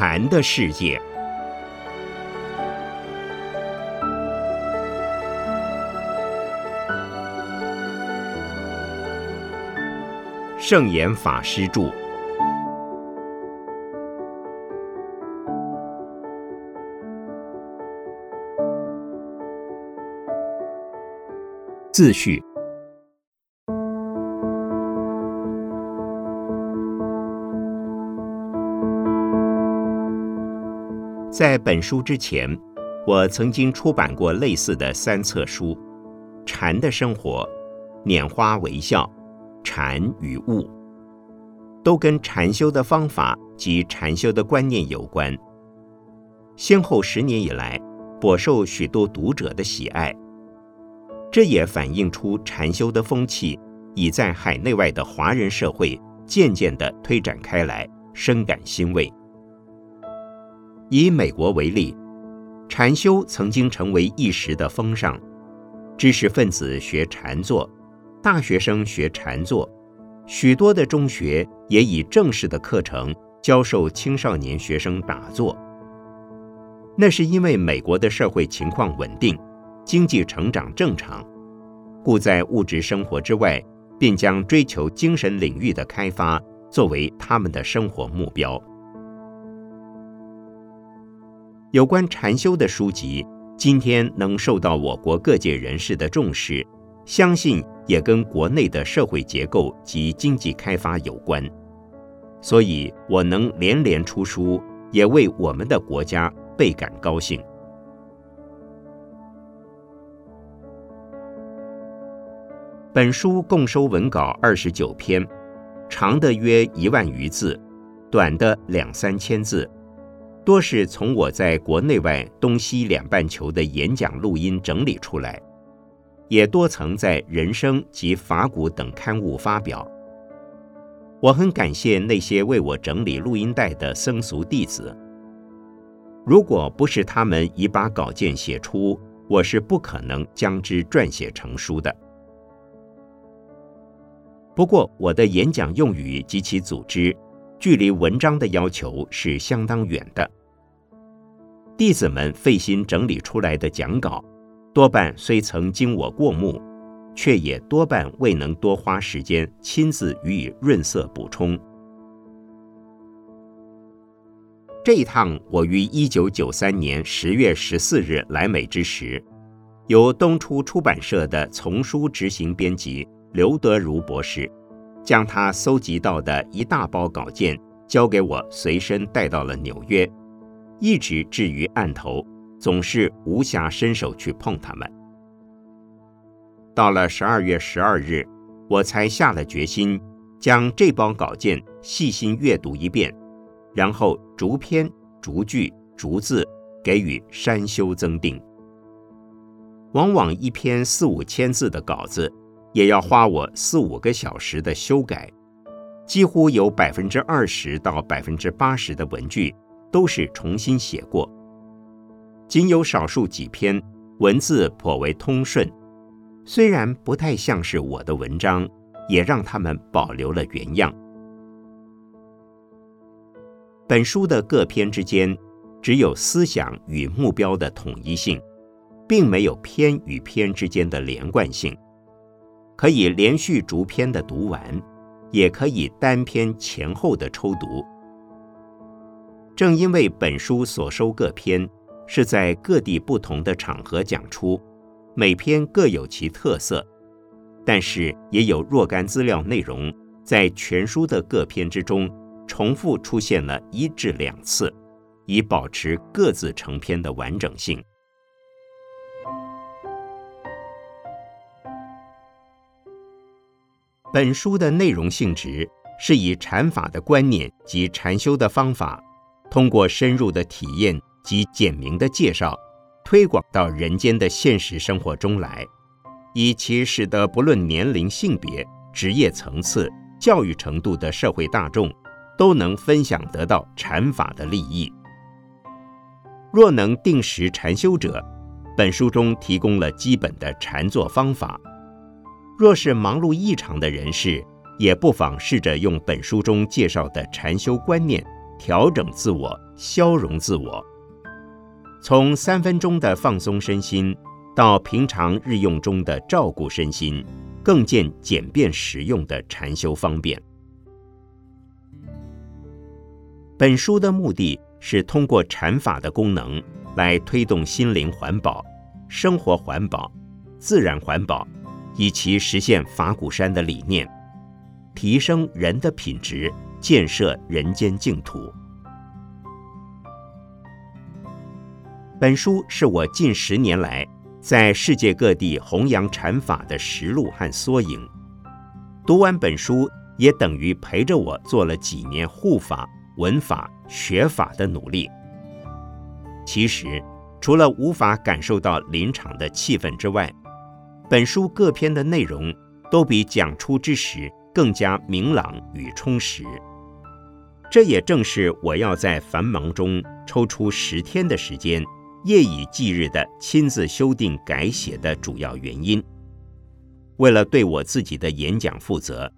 禅的世界。圣严法师著。自序。在本书之前，我曾经出版过类似的三册书，《禅的生活》《拈花微笑》《禅与物》，都跟禅修的方法及禅修的观念有关。先后十年以来，颇受许多读者的喜爱。这也反映出禅修的风气已在海内外的华人社会渐渐地推展开来，深感欣慰。以美国为例，禅修曾经成为一时的风尚，知识分子学禅坐，大学生学禅坐，许多的中学也以正式的课程教授青少年学生打坐。那是因为美国的社会情况稳定，经济成长正常，故在物质生活之外，便将追求精神领域的开发作为他们的生活目标。有关禅修的书籍，今天能受到我国各界人士的重视，相信也跟国内的社会结构及经济开发有关。所以，我能连连出书，也为我们的国家倍感高兴。本书共收文稿二十九篇，长的约一万余字，短的两三千字。多是从我在国内外东西两半球的演讲录音整理出来，也多曾在《人生》及《法古》等刊物发表。我很感谢那些为我整理录音带的僧俗弟子。如果不是他们已把稿件写出，我是不可能将之撰写成书的。不过，我的演讲用语及其组织。距离文章的要求是相当远的。弟子们费心整理出来的讲稿，多半虽曾经我过目，却也多半未能多花时间亲自予以润色补充。这一趟，我于一九九三年十月十四日来美之时，由东初出版社的丛书执行编辑刘德如博士。将他搜集到的一大包稿件交给我，随身带到了纽约，一直置于案头，总是无暇伸手去碰它们。到了十二月十二日，我才下了决心，将这包稿件细心阅读一遍，然后逐篇、逐句、逐字给予删修增订。往往一篇四五千字的稿子。也要花我四五个小时的修改，几乎有百分之二十到百分之八十的文句都是重新写过，仅有少数几篇文字颇为通顺，虽然不太像是我的文章，也让他们保留了原样。本书的各篇之间只有思想与目标的统一性，并没有篇与篇之间的连贯性。可以连续逐篇的读完，也可以单篇前后的抽读。正因为本书所收各篇是在各地不同的场合讲出，每篇各有其特色，但是也有若干资料内容在全书的各篇之中重复出现了一至两次，以保持各自成篇的完整性。本书的内容性质是以禅法的观念及禅修的方法，通过深入的体验及简明的介绍，推广到人间的现实生活中来，以其使得不论年龄、性别、职业层次、教育程度的社会大众，都能分享得到禅法的利益。若能定时禅修者，本书中提供了基本的禅坐方法。若是忙碌异常的人士，也不妨试着用本书中介绍的禅修观念调整自我、消融自我。从三分钟的放松身心，到平常日用中的照顾身心，更见简便实用的禅修方便。本书的目的是通过禅法的功能，来推动心灵环保、生活环保、自然环保，以其实现法鼓山的理念，提升人的品质，建设人间净土。本书是我近十年来在世界各地弘扬禅法的实录和缩影。读完本书，也等于陪着我做了几年护法。文法学法的努力，其实除了无法感受到临场的气氛之外，本书各篇的内容都比讲出之时更加明朗与充实。这也正是我要在繁忙中抽出十天的时间，夜以继日的亲自修订改写的主要原因。为了对我自己的演讲负责，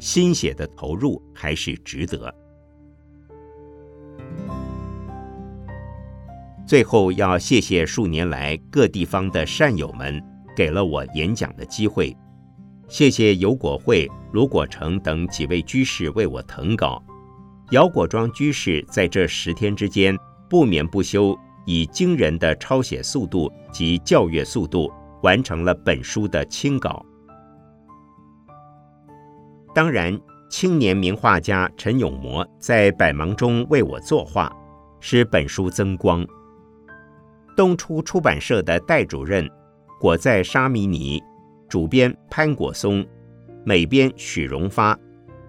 心血的投入还是值得。最后要谢谢数年来各地方的善友们给了我演讲的机会，谢谢尤果会、卢果成等几位居士为我誊稿，姚果庄居士在这十天之间不眠不休，以惊人的抄写速度及校阅速度完成了本书的清稿。当然，青年名画家陈永模在百忙中为我作画，使本书增光。东初出版社的代主任果在沙弥尼、主编潘果松、美编许荣发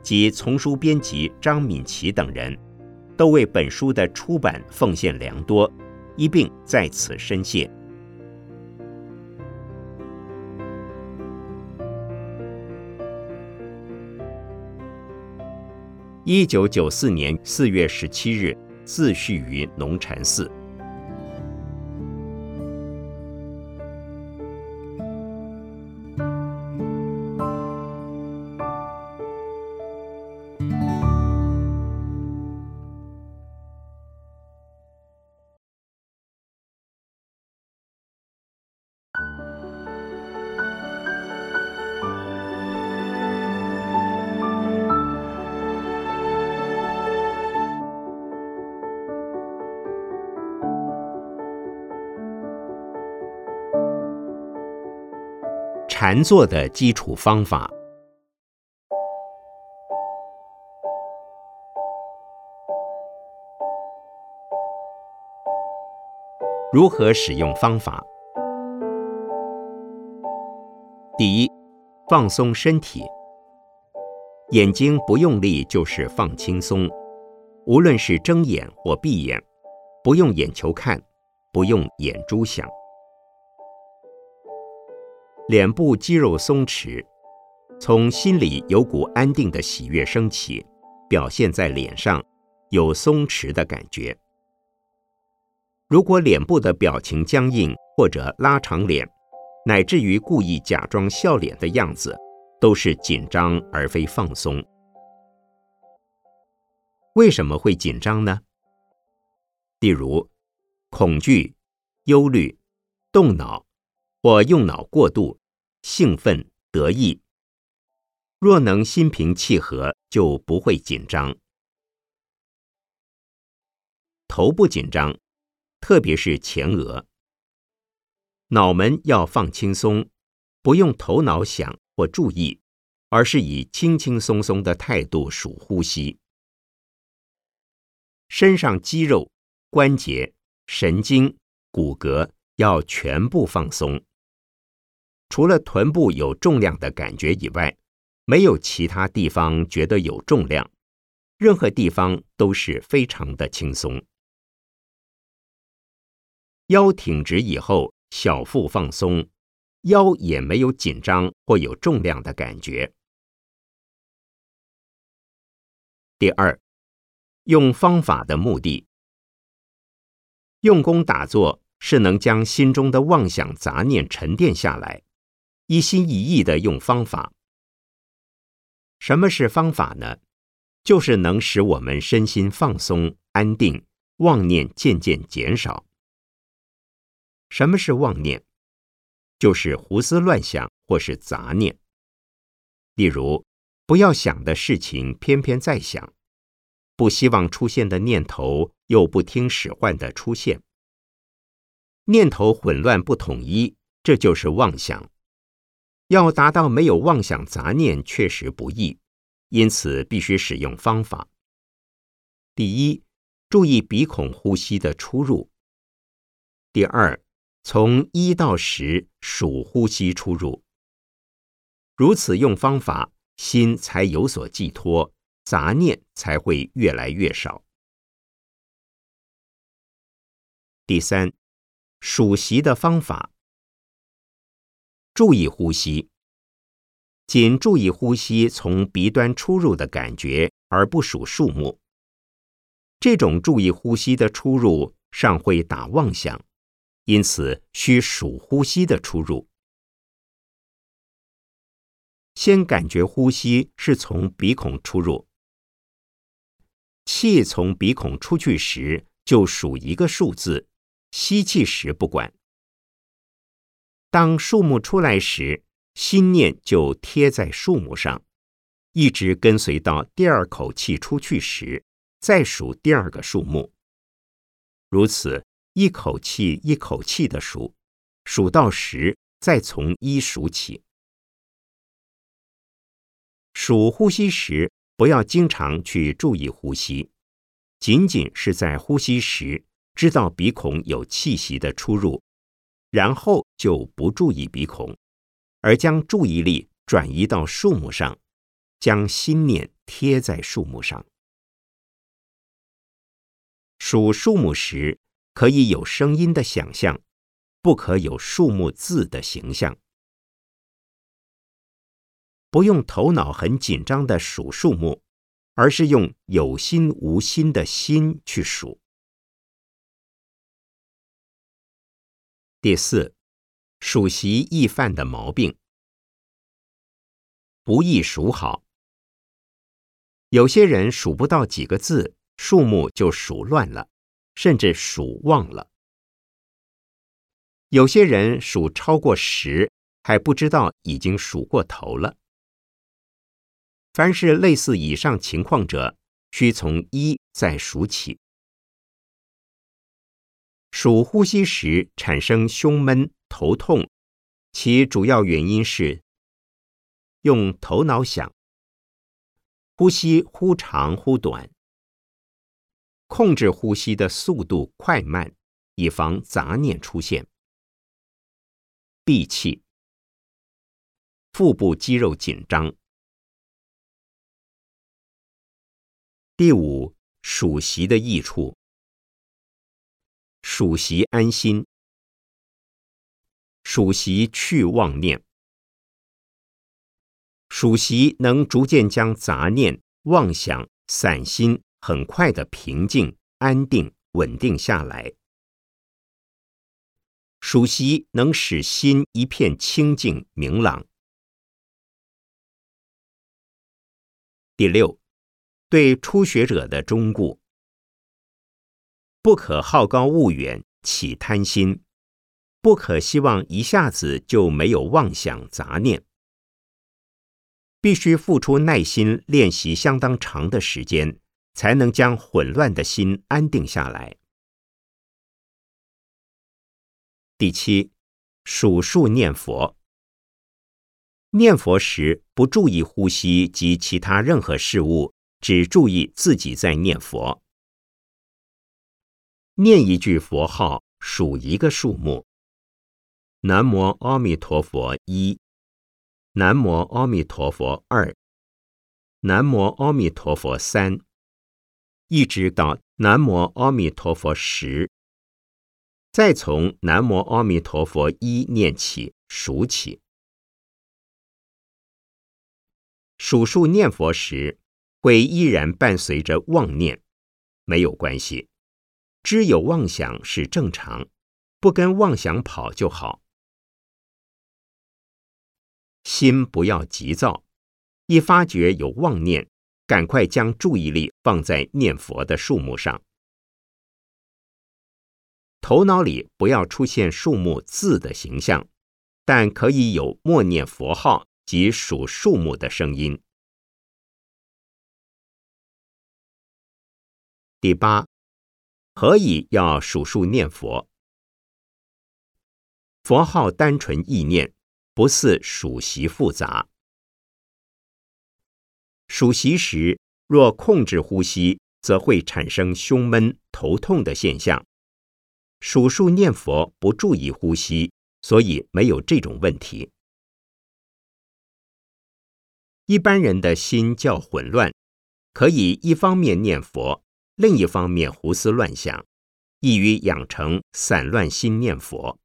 及丛书编辑张敏琪等人，都为本书的出版奉献良多，一并在此深谢。一九九四年四月十七日，自序于龙禅寺。禅坐的基础方法，如何使用方法？第一，放松身体，眼睛不用力就是放轻松，无论是睁眼或闭眼，不用眼球看，不用眼珠想。脸部肌肉松弛，从心里有股安定的喜悦升起，表现在脸上，有松弛的感觉。如果脸部的表情僵硬或者拉长脸，乃至于故意假装笑脸的样子，都是紧张而非放松。为什么会紧张呢？例如，恐惧、忧虑、动脑。或用脑过度、兴奋、得意。若能心平气和，就不会紧张。头部紧张，特别是前额。脑门要放轻松，不用头脑想或注意，而是以轻轻松松的态度数呼吸。身上肌肉、关节、神经、骨骼要全部放松。除了臀部有重量的感觉以外，没有其他地方觉得有重量，任何地方都是非常的轻松。腰挺直以后，小腹放松，腰也没有紧张或有重量的感觉。第二，用方法的目的，用功打坐是能将心中的妄想杂念沉淀下来。一心一意的用方法。什么是方法呢？就是能使我们身心放松、安定，妄念渐渐减少。什么是妄念？就是胡思乱想或是杂念。例如，不要想的事情偏偏在想，不希望出现的念头又不听使唤的出现，念头混乱不统一，这就是妄想。要达到没有妄想杂念，确实不易，因此必须使用方法。第一，注意鼻孔呼吸的出入；第二，从一到十数呼吸出入。如此用方法，心才有所寄托，杂念才会越来越少。第三，数息的方法。注意呼吸，仅注意呼吸从鼻端出入的感觉，而不数数目。这种注意呼吸的出入尚会打妄想，因此需数呼吸的出入。先感觉呼吸是从鼻孔出入，气从鼻孔出去时就数一个数字，吸气时不管。当树木出来时，心念就贴在树木上，一直跟随到第二口气出去时，再数第二个树木。如此一口气一口气的数，数到十，再从一数起。数呼吸时，不要经常去注意呼吸，仅仅是在呼吸时知道鼻孔有气息的出入。然后就不注意鼻孔，而将注意力转移到树木上，将心念贴在树木上。数树木时，可以有声音的想象，不可有树木字的形象。不用头脑很紧张的数树木，而是用有心无心的心去数。第四，数习易犯的毛病，不易数好。有些人数不到几个字，数目就数乱了，甚至数忘了。有些人数超过十，还不知道已经数过头了。凡是类似以上情况者，需从一再数起。数呼吸时产生胸闷、头痛，其主要原因是用头脑想，呼吸忽长忽短，控制呼吸的速度快慢，以防杂念出现。闭气，腹部肌肉紧张。第五，数息的益处。属习安心，属习去妄念，属习能逐渐将杂念、妄想、散心很快的平静、安定、稳定下来。属习能使心一片清净明朗。第六，对初学者的忠固。不可好高骛远，起贪心；不可希望一下子就没有妄想杂念。必须付出耐心练习相当长的时间，才能将混乱的心安定下来。第七，数数念佛。念佛时不注意呼吸及其他任何事物，只注意自己在念佛。念一句佛号，数一个数目。南无阿弥陀佛一，南无阿弥陀佛二，南无阿弥陀佛三，一直到南无阿弥陀佛十。再从南无阿弥陀佛一念起数起。数数念佛时，会依然伴随着妄念，没有关系。知有妄想是正常，不跟妄想跑就好。心不要急躁，一发觉有妄念，赶快将注意力放在念佛的数目上。头脑里不要出现数目字的形象，但可以有默念佛号及数数目的声音。第八，何以要数数念佛？佛号单纯意念，不似数息复杂。数息时，若控制呼吸，则会产生胸闷、头痛的现象。数数念佛不注意呼吸，所以没有这种问题。一般人的心较混乱，可以一方面念佛，另一方面胡思乱想，易于养成散乱心念佛。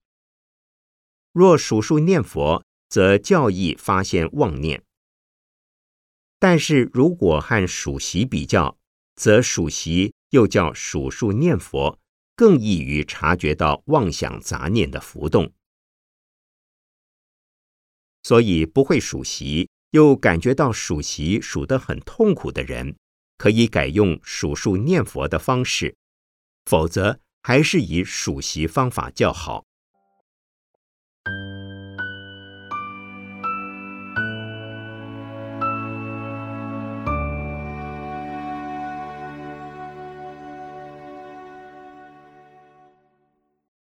若数数念佛，则较易发现妄念。但是如果和数习比较，则数习又叫数数念佛。更易于察觉到妄想杂念的浮动，所以不会数习又感觉到数习数得很痛苦的人，可以改用数数念佛的方式，否则还是以数息方法较好。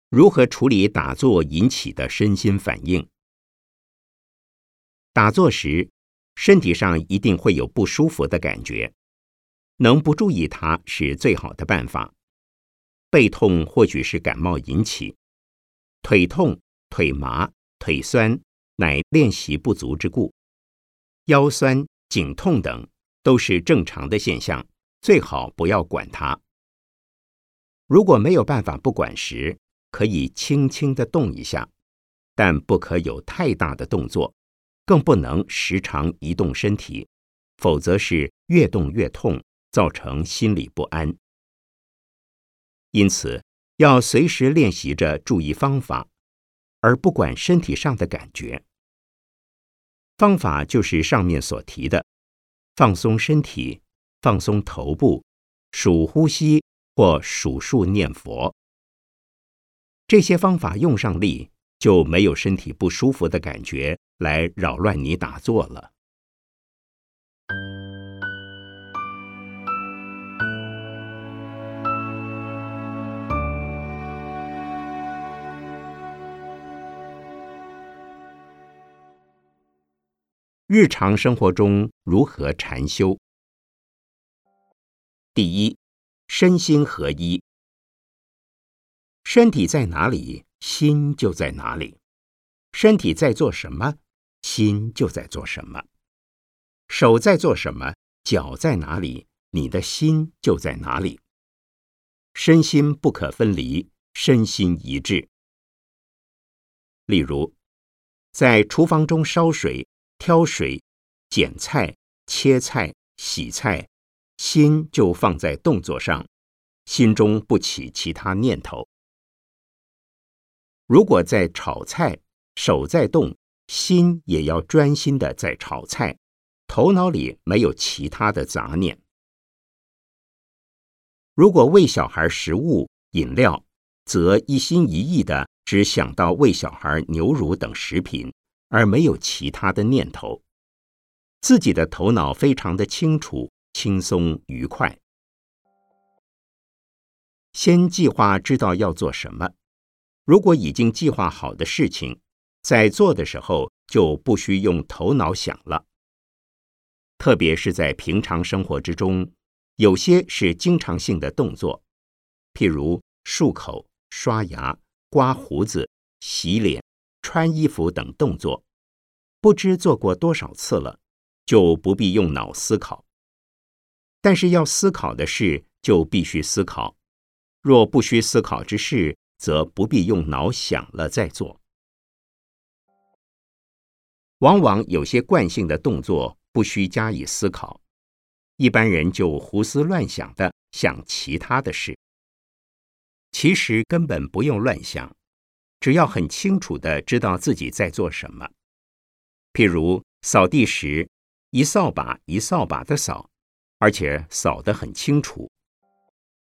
如何处理打坐引起的身心反应？打坐时，身体上一定会有不舒服的感觉，能不注意它是最好的办法。背痛或许是感冒引起，腿痛、腿麻、腿酸乃练习不足之故，腰酸、颈痛等都是正常的现象，最好不要管它。如果没有办法不管时，可以轻轻的动一下，但不可有太大的动作，更不能时常移动身体，否则是越动越痛，造成心理不安。因此，要随时练习着注意方法，而不管身体上的感觉。方法就是上面所提的：放松身体，放松头部，数呼吸或数数念佛。这些方法用上力，就没有身体不舒服的感觉来扰乱你打坐了。日常生活中如何禅修？第一，身心合一。身体在哪里，心就在哪里；身体在做什么，心就在做什么；手在做什么，脚在哪里，你的心就在哪里。身心不可分离，身心一致。例如，在厨房中烧水、挑水、剪菜、切菜、洗菜，心就放在动作上，心中不起其他念头。如果在炒菜，手在动，心也要专心的在炒菜，头脑里没有其他的杂念。如果喂小孩食物、饮料，则一心一意的只想到喂小孩牛乳等食品，而没有其他的念头，自己的头脑非常的清楚、轻松、愉快。先计划知道要做什么。如果已经计划好的事情，在做的时候就不需用头脑想了。特别是在平常生活之中，有些是经常性的动作，譬如漱口、刷牙、刮胡子、洗脸、穿衣服等动作，不知做过多少次了，就不必用脑思考。但是要思考的事，就必须思考；若不需思考之事，则不必用脑想了再做。往往有些惯性的动作不需加以思考，一般人就胡思乱想的想其他的事。其实根本不用乱想，只要很清楚的知道自己在做什么。譬如扫地时，一扫把一扫把的扫，而且扫得很清楚。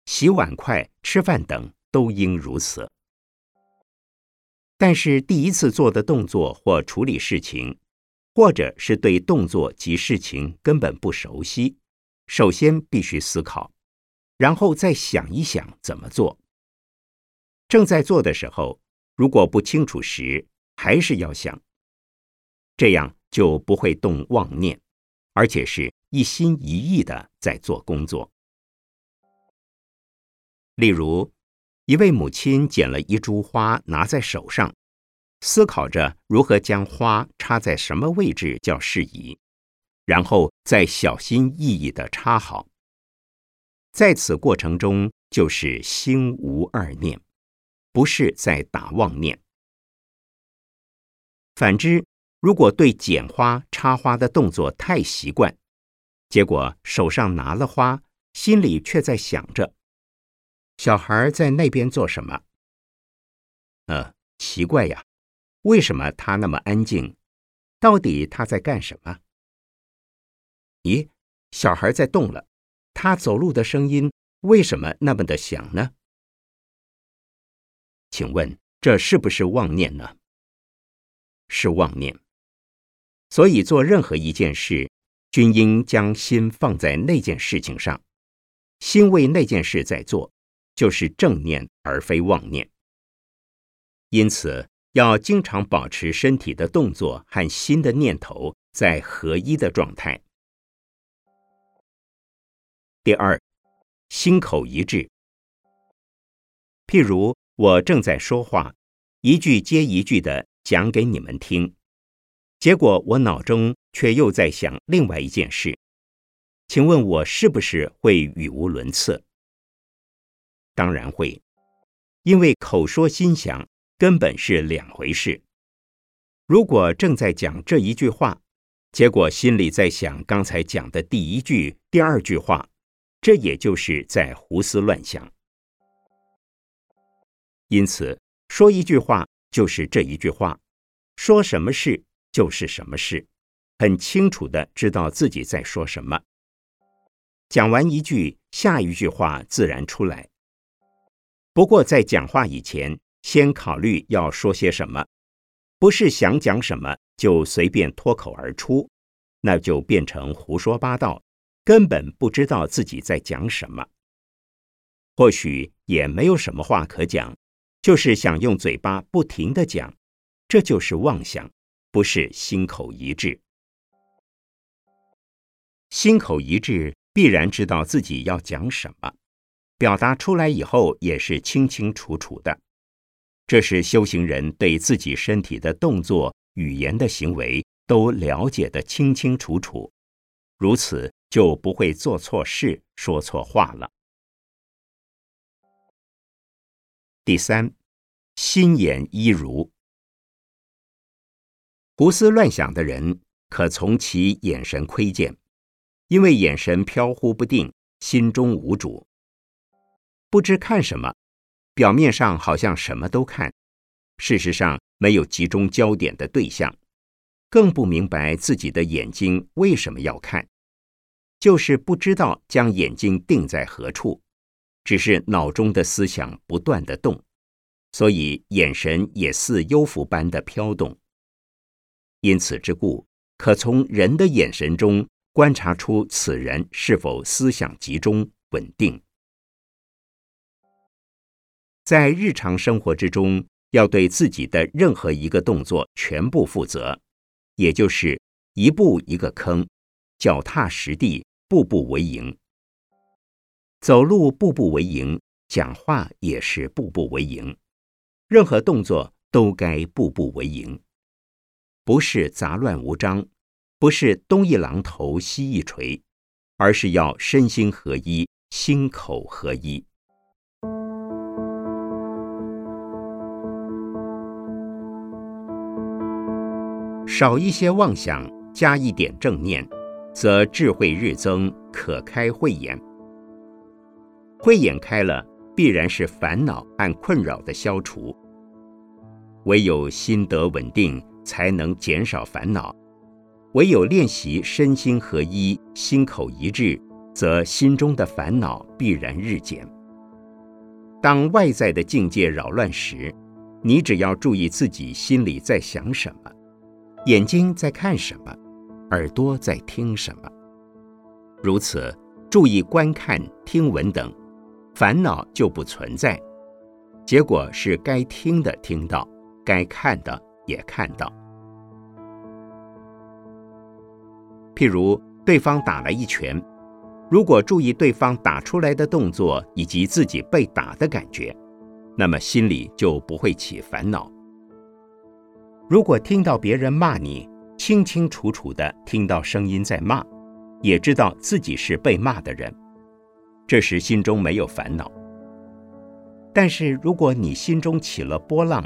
洗碗筷、吃饭等都应如此。但是第一次做的动作或处理事情，或者是对动作及事情根本不熟悉，首先必须思考，然后再想一想怎么做。正在做的时候，如果不清楚时，还是要想，这样就不会动妄念，而且是一心一意的在做工作。例如，一位母亲捡了一株花，拿在手上，思考着如何将花插在什么位置较适宜，然后再小心翼翼的插好。在此过程中，就是心无二念，不是在打妄念。反之，如果对捡花、插花的动作太习惯，结果手上拿了花，心里却在想着。小孩在那边做什么？呃，奇怪呀，为什么他那么安静？到底他在干什么？咦，小孩在动了，他走路的声音为什么那么的响呢？请问这是不是妄念呢？是妄念。所以做任何一件事，均应将心放在那件事情上，心为那件事在做。就是正念而非妄念，因此要经常保持身体的动作和心的念头在合一的状态。第二，心口一致。譬如我正在说话，一句接一句的讲给你们听，结果我脑中却又在想另外一件事，请问我是不是会语无伦次？当然会，因为口说心想根本是两回事。如果正在讲这一句话，结果心里在想刚才讲的第一句、第二句话，这也就是在胡思乱想。因此，说一句话就是这一句话，说什么事就是什么事，很清楚的知道自己在说什么。讲完一句，下一句话自然出来。不过，在讲话以前，先考虑要说些什么，不是想讲什么就随便脱口而出，那就变成胡说八道，根本不知道自己在讲什么。或许也没有什么话可讲，就是想用嘴巴不停的讲，这就是妄想，不是心口一致。心口一致，必然知道自己要讲什么。表达出来以后也是清清楚楚的，这是修行人对自己身体的动作、语言的行为都了解的清清楚楚，如此就不会做错事、说错话了。第三，心眼一如，胡思乱想的人可从其眼神窥见，因为眼神飘忽不定，心中无主。不知看什么，表面上好像什么都看，事实上没有集中焦点的对象，更不明白自己的眼睛为什么要看，就是不知道将眼睛定在何处，只是脑中的思想不断的动，所以眼神也似幽浮般的飘动。因此之故，可从人的眼神中观察出此人是否思想集中稳定。在日常生活之中，要对自己的任何一个动作全部负责，也就是一步一个坑，脚踏实地，步步为营。走路步步为营，讲话也是步步为营，任何动作都该步步为营，不是杂乱无章，不是东一榔头西一锤，而是要身心合一，心口合一。少一些妄想，加一点正念，则智慧日增，可开慧眼。慧眼开了，必然是烦恼和困扰的消除。唯有心得稳定，才能减少烦恼；唯有练习身心合一、心口一致，则心中的烦恼必然日减。当外在的境界扰乱时，你只要注意自己心里在想什么，眼睛在看什么，耳朵在听什么。如此注意观看、听闻等，烦恼就不存在。结果是该听的听到，该看的也看到。譬如对方打了一拳。如果注意对方打出来的动作以及自己被打的感觉，那么心里就不会起烦恼。如果听到别人骂你，清清楚楚的听到声音在骂，也知道自己是被骂的人，这时心中没有烦恼。但是如果你心中起了波浪，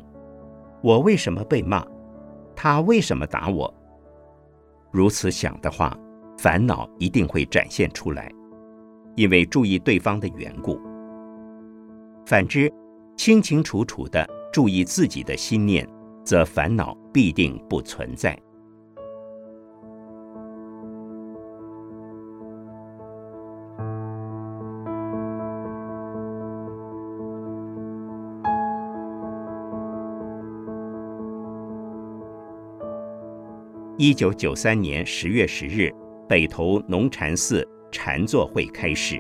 我为什么被骂？他为什么打我？如此想的话，烦恼一定会展现出来。因为注意对方的缘故，反之，清清楚楚的注意自己的心念，则烦恼必定不存在。一九九三年十月十日，北投农禅寺。禅坐会开始。